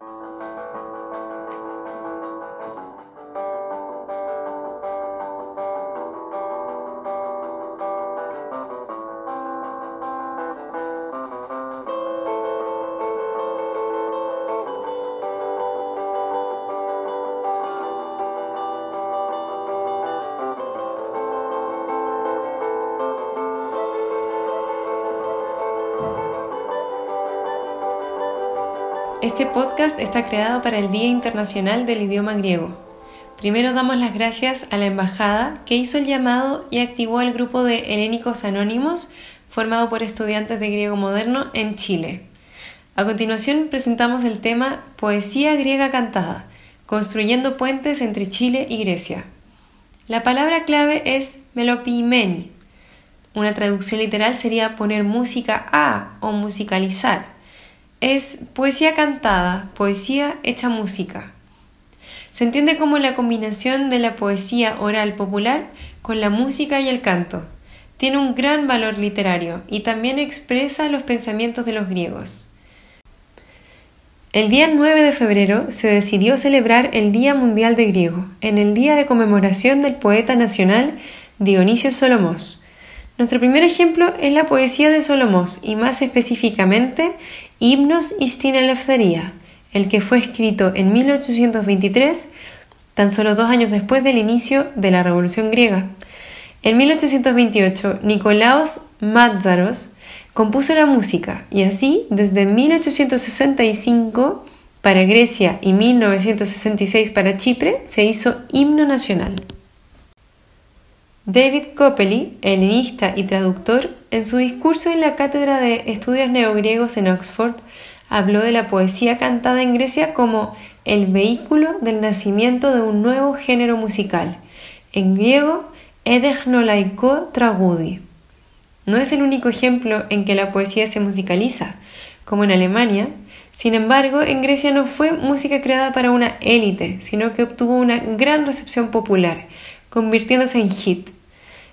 you Este podcast está creado para el Día Internacional del Idioma Griego. Primero damos las gracias a la Embajada que hizo el llamado y activó el grupo de Helénicos Anónimos formado por estudiantes de griego moderno en Chile. A continuación presentamos el tema Poesía griega cantada, construyendo puentes entre Chile y Grecia. La palabra clave es melopimeni. Una traducción literal sería poner música a o musicalizar es poesía cantada, poesía hecha música. Se entiende como la combinación de la poesía oral popular con la música y el canto. Tiene un gran valor literario y también expresa los pensamientos de los griegos. El día 9 de febrero se decidió celebrar el Día Mundial de Griego, en el día de conmemoración del poeta nacional Dionisio Solomos. Nuestro primer ejemplo es la poesía de Solomos y más específicamente Himnos Istin Eleftheria, el que fue escrito en 1823, tan solo dos años después del inicio de la Revolución griega. En 1828, Nicolaos Mátzaros compuso la música y así, desde 1865 para Grecia y 1966 para Chipre, se hizo himno nacional. David Coppeli, helenista y traductor, en su discurso en la Cátedra de Estudios Neogriegos en Oxford, habló de la poesía cantada en Grecia como el vehículo del nacimiento de un nuevo género musical, en griego edechnolaiko tragudi. No es el único ejemplo en que la poesía se musicaliza, como en Alemania, sin embargo, en Grecia no fue música creada para una élite, sino que obtuvo una gran recepción popular, convirtiéndose en hit.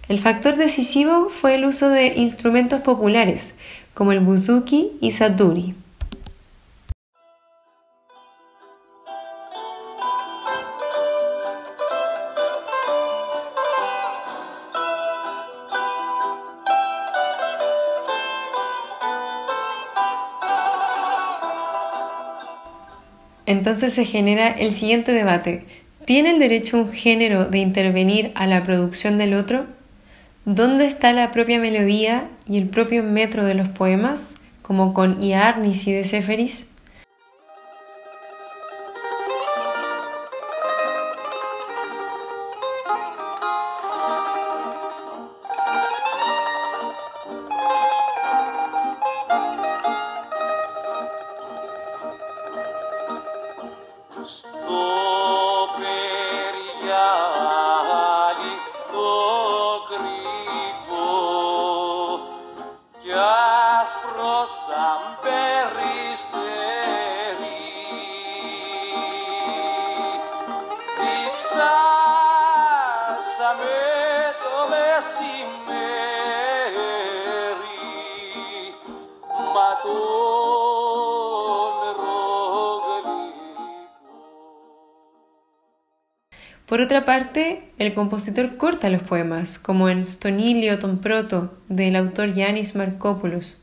El factor decisivo fue el uso de instrumentos populares, como el buzuki y saturi. Entonces se genera el siguiente debate. ¿Tiene el derecho un género de intervenir a la producción del otro? ¿Dónde está la propia melodía y el propio metro de los poemas, como con Iarnis y de Seferis? Otra parte, el compositor corta los poemas, como en Stonilio Ton Proto, del autor Yanis Markopoulos.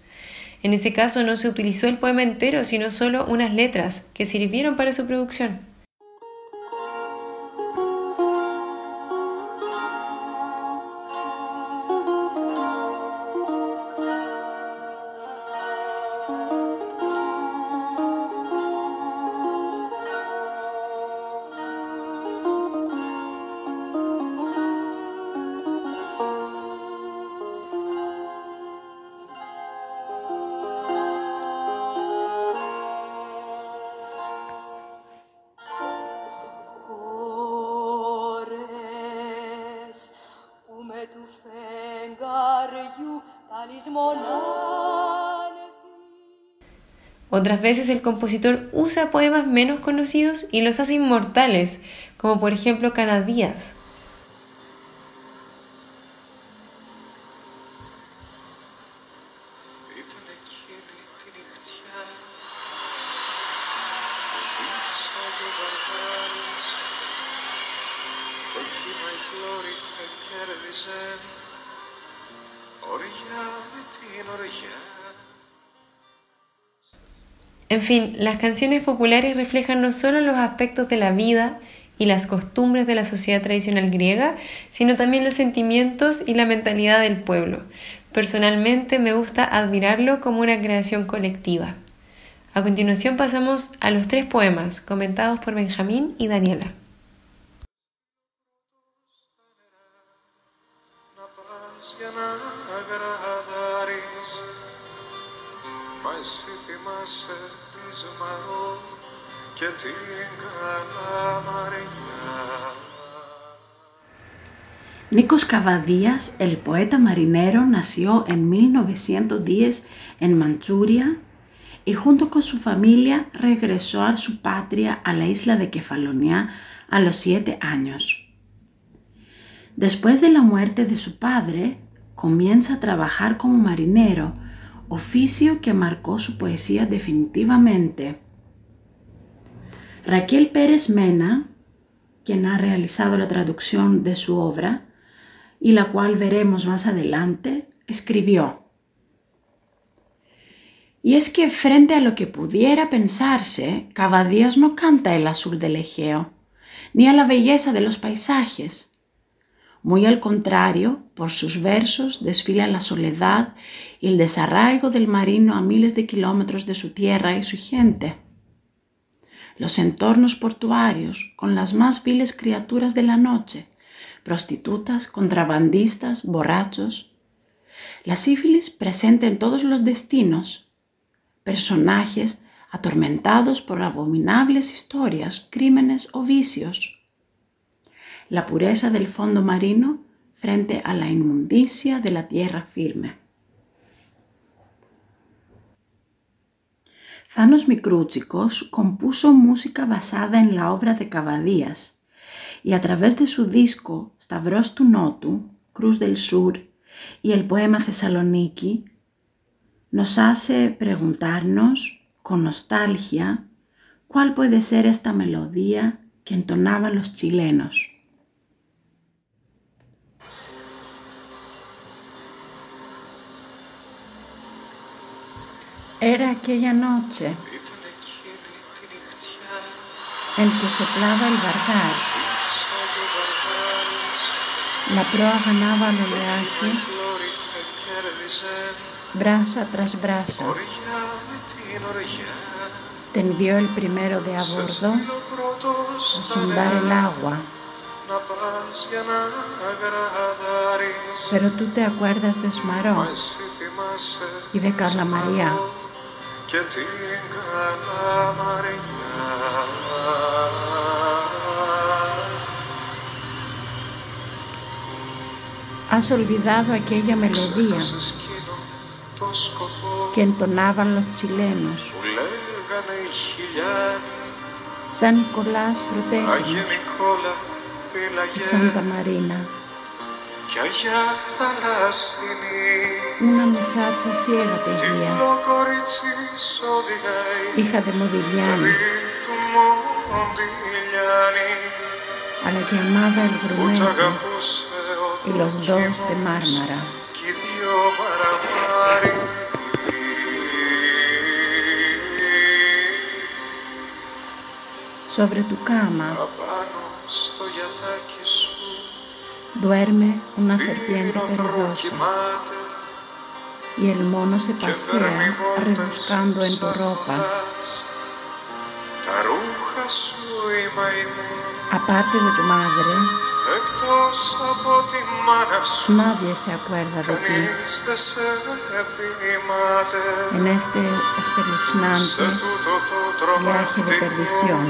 En ese caso no se utilizó el poema entero, sino solo unas letras que sirvieron para su producción. Otras veces el compositor usa poemas menos conocidos y los hace inmortales, como por ejemplo Canadías. En fin, las canciones populares reflejan no solo los aspectos de la vida y las costumbres de la sociedad tradicional griega, sino también los sentimientos y la mentalidad del pueblo. Personalmente me gusta admirarlo como una creación colectiva. A continuación pasamos a los tres poemas comentados por Benjamín y Daniela. Nikos Cavadías, el poeta marinero, nació en 1910 en Manchuria y junto con su familia regresó a su patria a la isla de Kefalonia a los siete años. Después de la muerte de su padre, comienza a trabajar como marinero, oficio que marcó su poesía definitivamente. Raquel Pérez Mena, quien ha realizado la traducción de su obra, y la cual veremos más adelante, escribió, y es que frente a lo que pudiera pensarse, Cavadías no canta el azul del Egeo, ni a la belleza de los paisajes. Muy al contrario, por sus versos desfila la soledad y el desarraigo del marino a miles de kilómetros de su tierra y su gente. Los entornos portuarios, con las más viles criaturas de la noche, prostitutas, contrabandistas, borrachos. La sífilis presente en todos los destinos, personajes atormentados por abominables historias, crímenes o vicios. La pureza del fondo marino frente a la inmundicia de la tierra firme. Zanos Mikrúchikos compuso música basada en la obra de Cavadías y a través de su disco Stavros του Νότου, Cruz del Sur y el poema Thessaloniki, nos hace preguntarnos con nostalgia cuál puede ser esta melodía que entonaban los chilenos. Era aquella noche en que soplaba el barcar la proa ganaba el oleaje, brasa tras brasa. Tendió el primero de a bordo a sondar el agua. Pero tú te acuerdas de Smaró y de Carla María. Και την καλά μαριά. Έχεις olvidado aquella melodia που ενtonaban που λέγανε οι χιλιάδε σαν Νικολάς προδέντρωση και σαν Ταμαρίνα. Κι αρχαία θαλάσσινη, μια ματιά σαν σύγχρονη. Hija de Modigliani, a la que amaba el brunete y los dos de Mármara. Sobre tu cama duerme una serpiente perversa y el mono se pasea rebuscando en tu ropa. Aparte de tu madre, Nadie se acuerda de ti. En este espeluznante viaje de perdición.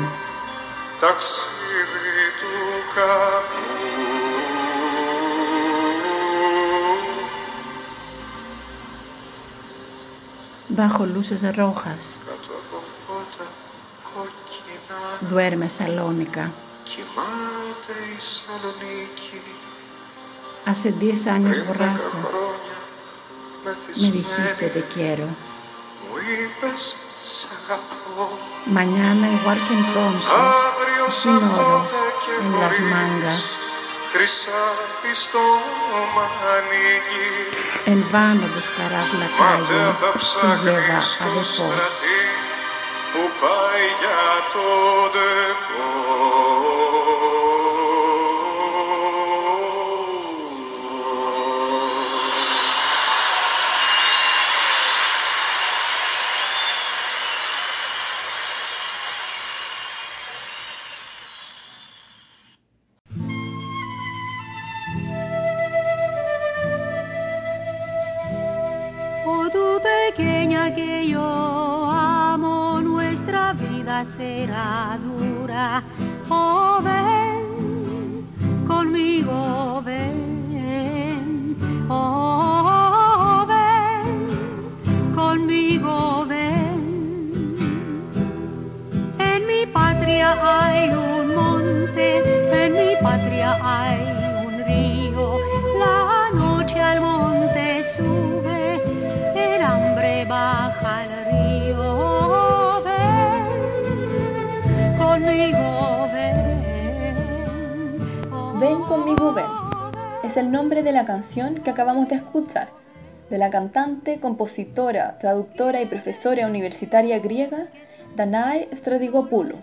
Bajo luces rojas, duerme Salónica. Hace diez años borracha, me dijiste te quiero. Mañana, igual que entonces, sin oro en las mangas, χρυσάφι στο μανίκι. Ελβάνοντος καράβλα κάγια, θα ψάχνει στο στρατή που πάει για το δεκό. Será dura. Oh, ven conmigo, ven. Oh, conmigo, ven. Es el nombre de la canción que acabamos de escuchar, de la cantante, compositora, traductora y profesora universitaria griega Danae Stradigopoulou,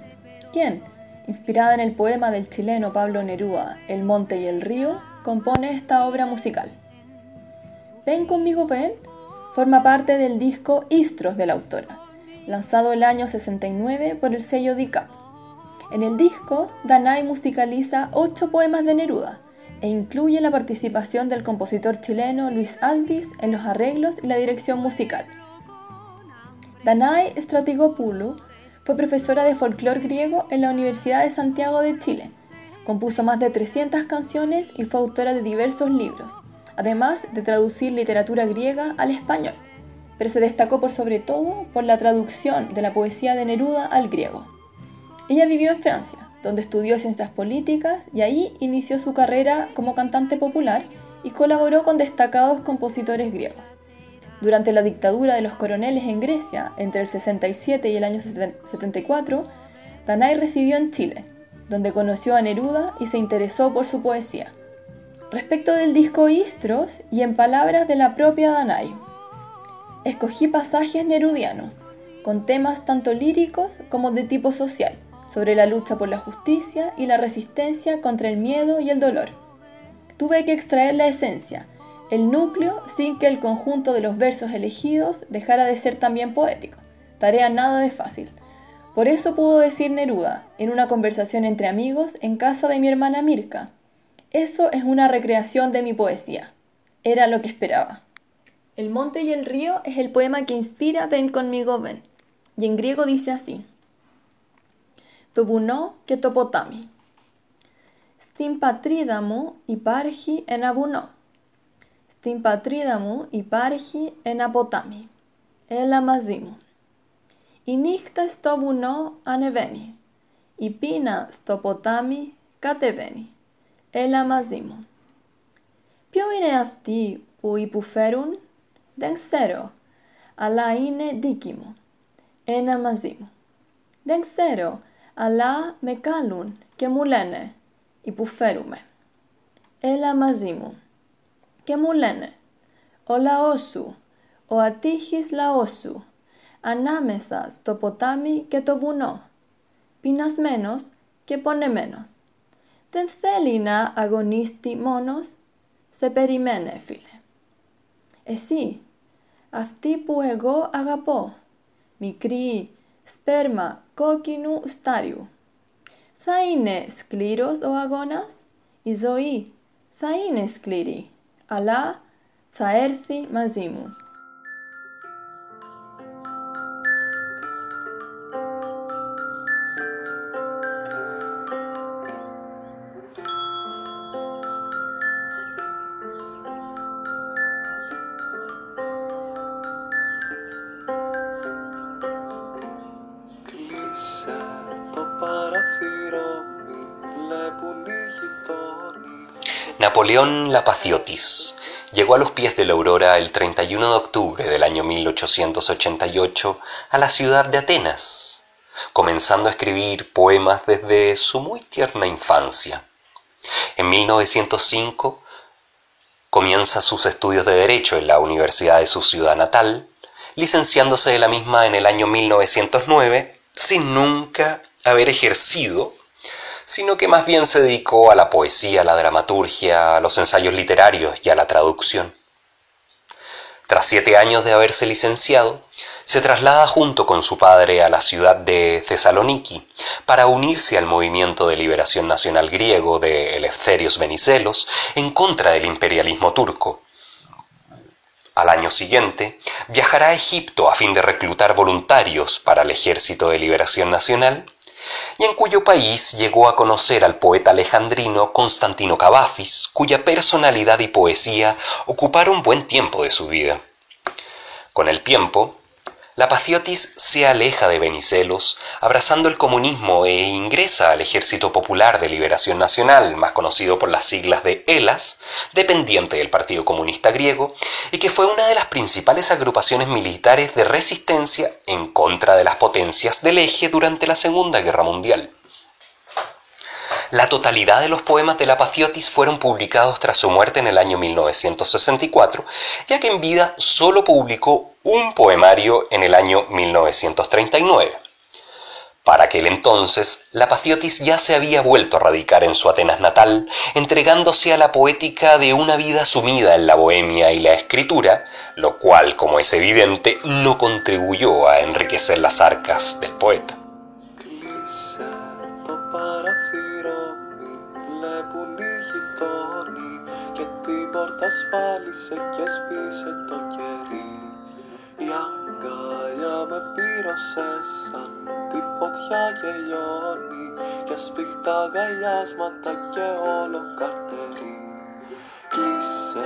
quien, inspirada en el poema del chileno Pablo Neruda, El monte y el río, compone esta obra musical. Ven conmigo, ven forma parte del disco Istros de la autora, lanzado el año 69 por el sello DICAP. En el disco, Danai musicaliza ocho poemas de Neruda e incluye la participación del compositor chileno Luis Alvis en los arreglos y la dirección musical. Danai Stratigopoulou fue profesora de folclore griego en la Universidad de Santiago de Chile. Compuso más de 300 canciones y fue autora de diversos libros, además de traducir literatura griega al español, pero se destacó por sobre todo por la traducción de la poesía de Neruda al griego. Ella vivió en Francia, donde estudió ciencias políticas y ahí inició su carrera como cantante popular y colaboró con destacados compositores griegos. Durante la dictadura de los coroneles en Grecia, entre el 67 y el año 74, Danai residió en Chile, donde conoció a Neruda y se interesó por su poesía. Respecto del disco Istros y en palabras de la propia Danai, escogí pasajes nerudianos, con temas tanto líricos como de tipo social, sobre la lucha por la justicia y la resistencia contra el miedo y el dolor. Tuve que extraer la esencia, el núcleo, sin que el conjunto de los versos elegidos dejara de ser también poético. Tarea nada de fácil. Por eso pudo decir Neruda, en una conversación entre amigos en casa de mi hermana Mirka, eso es una recreación de mi poesía. Era lo que esperaba. El monte y el río es el poema que inspira Ven conmigo, ven. Y en griego dice así. Το βουνό και το ποτάμι. Στην πατρίδα μου υπάρχει ένα βουνό. Στην πατρίδα μου υπάρχει ένα ποτάμι. Έλα μαζί μου. Η νύχτα στο βουνό ανεβαίνει. Η πείνα στο ποτάμι κατεβαίνει. Έλα μαζί μου. Ποιο είναι αυτοί που υποφέρουν; Δεν ξέρω, αλλά είναι δίκη μου. Ένα μαζί μου. Δεν ξέρω, αλλά με καλούν και μου λένε υποφέρουμε. Έλα μαζί μου. Και μου λένε ο λαός σου, ο ατύχης λαός σου, ανάμεσα στο ποτάμι και το βουνό, πεινασμένος και πονεμένος. Δεν θέλει να αγωνίστη μόνος, σε περιμένε φίλε. Εσύ, αυτή που εγώ αγαπώ, μικρή σπέρμα κόκκινου στάριου. Θα είναι σκληρός ο αγώνας, η ζωή θα είναι σκληρή, αλλά θα έρθει μαζί μου. Napoleón Lapaciotis llegó a los pies de la aurora el 31 de octubre del año 1888 a la ciudad de Atenas, comenzando a escribir poemas desde su muy tierna infancia. En 1905 comienza sus estudios de Derecho en la Universidad de su ciudad natal, licenciándose de la misma en el año 1909, sin nunca haber ejercido, sino que más bien se dedicó a la poesía, a la dramaturgia, a los ensayos literarios y a la traducción. Tras siete años de haberse licenciado, se traslada junto con su padre a la ciudad de Tesaloniki para unirse al movimiento de liberación nacional griego de Eleftherios Venizelos en contra del imperialismo turco. Al año siguiente, viajará a Egipto a fin de reclutar voluntarios para el Ejército de Liberación Nacional, y en cuyo país llegó a conocer al poeta alejandrino Constantino Cavafis, cuya personalidad y poesía ocuparon buen tiempo de su vida. Con el tiempo, la Paciotis se aleja de Venicelos, abrazando el comunismo e ingresa al Ejército Popular de Liberación Nacional, más conocido por las siglas de ELAS, dependiente del Partido Comunista Griego, y que fue una de las principales agrupaciones militares de resistencia en contra de las potencias del eje durante la Segunda Guerra Mundial. La totalidad de los poemas de la Paciotis fueron publicados tras su muerte en el año 1964, ya que en vida solo publicó un poemario en el año 1939. Para aquel entonces, la Paciotis ya se había vuelto a radicar en su Atenas natal, entregándose a la poética de una vida sumida en la bohemia y la escritura, lo cual, como es evidente, no contribuyó a enriquecer las arcas del poeta. ασφάλισε και σβήσε το κερί Η αγκάλια με πήρωσε σαν τη φωτιά και λιώνει Και σφιχτά γαλιάσματα και όλο καρτερί Κλείσε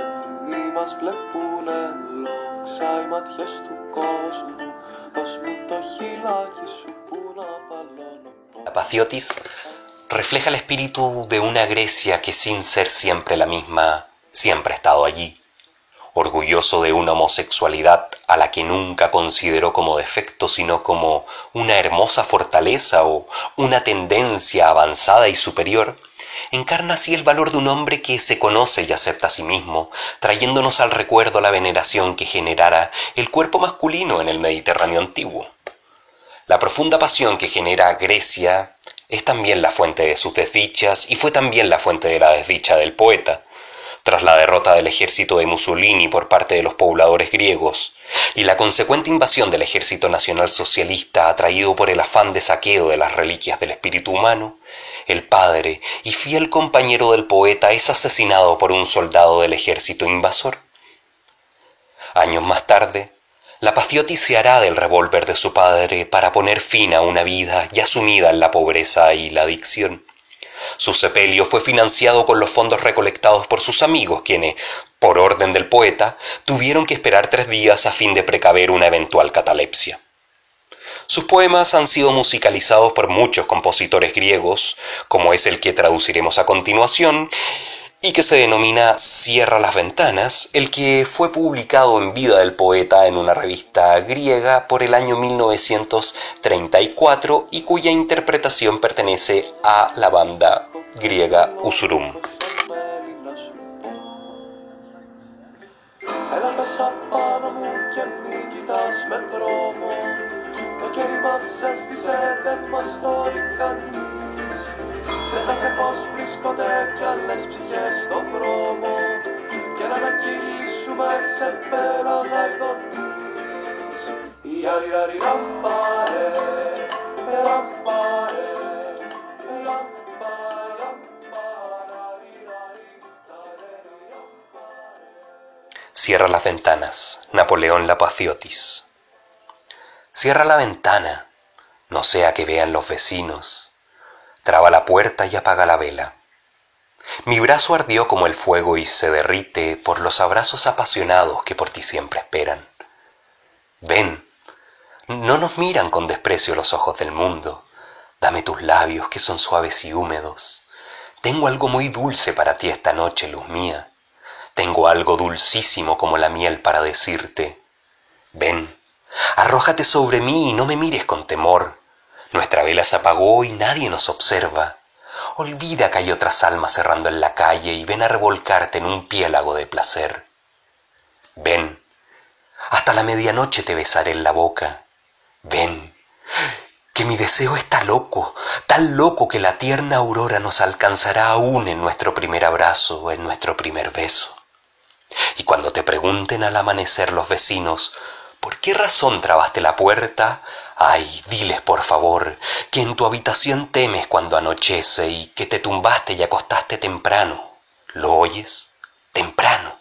μη μας βλέπουνε λόξα οι ματιές του κόσμου Δώσ' μου το χυλάκι σου που να παλώνω Apaciotis refleja el espíritu de una Grecia que sin ser siempre la misma siempre ha estado allí, orgulloso de una homosexualidad a la que nunca consideró como defecto, sino como una hermosa fortaleza o una tendencia avanzada y superior, encarna así el valor de un hombre que se conoce y acepta a sí mismo, trayéndonos al recuerdo la veneración que generara el cuerpo masculino en el Mediterráneo antiguo. La profunda pasión que genera Grecia es también la fuente de sus desdichas y fue también la fuente de la desdicha del poeta, tras la derrota del ejército de Mussolini por parte de los pobladores griegos y la consecuente invasión del ejército nacional socialista atraído por el afán de saqueo de las reliquias del espíritu humano, el padre y fiel compañero del poeta es asesinado por un soldado del ejército invasor. Años más tarde, la Pacioti se hará del revólver de su padre para poner fin a una vida ya sumida en la pobreza y la adicción. Su sepelio fue financiado con los fondos recolectados por sus amigos, quienes, por orden del poeta, tuvieron que esperar tres días a fin de precaver una eventual catalepsia. Sus poemas han sido musicalizados por muchos compositores griegos, como es el que traduciremos a continuación, y que se denomina Cierra las ventanas, el que fue publicado en vida del poeta en una revista griega por el año 1934 y cuya interpretación pertenece a la banda griega Usurum. Ξέχασε πως βρίσκονται κι άλλες ψυχές στον δρόμο Και να ανακυλήσουμε σε πέρανα ειδονής Η αριραρι ραμπάρε, ραμπάρε, Cierra las ventanas, Napoleón Lapaciotis. Cierra la ventana, no sea que vean los vecinos traba la puerta y apaga la vela. Mi brazo ardió como el fuego y se derrite por los abrazos apasionados que por ti siempre esperan. Ven, no nos miran con desprecio los ojos del mundo. Dame tus labios que son suaves y húmedos. Tengo algo muy dulce para ti esta noche, luz mía. Tengo algo dulcísimo como la miel para decirte. Ven, arrójate sobre mí y no me mires con temor. Nuestra vela se apagó y nadie nos observa. Olvida que hay otras almas cerrando en la calle y ven a revolcarte en un piélago de placer. Ven, hasta la medianoche te besaré en la boca. Ven, que mi deseo está loco, tan loco que la tierna aurora nos alcanzará aún en nuestro primer abrazo en nuestro primer beso. Y cuando te pregunten al amanecer los vecinos, ¿por qué razón trabaste la puerta? Ay, diles por favor, que en tu habitación temes cuando anochece y que te tumbaste y acostaste temprano. ¿Lo oyes? Temprano.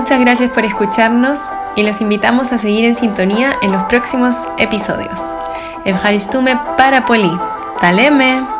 Muchas gracias por escucharnos y los invitamos a seguir en sintonía en los próximos episodios. Evharistume para Poli. Taleme.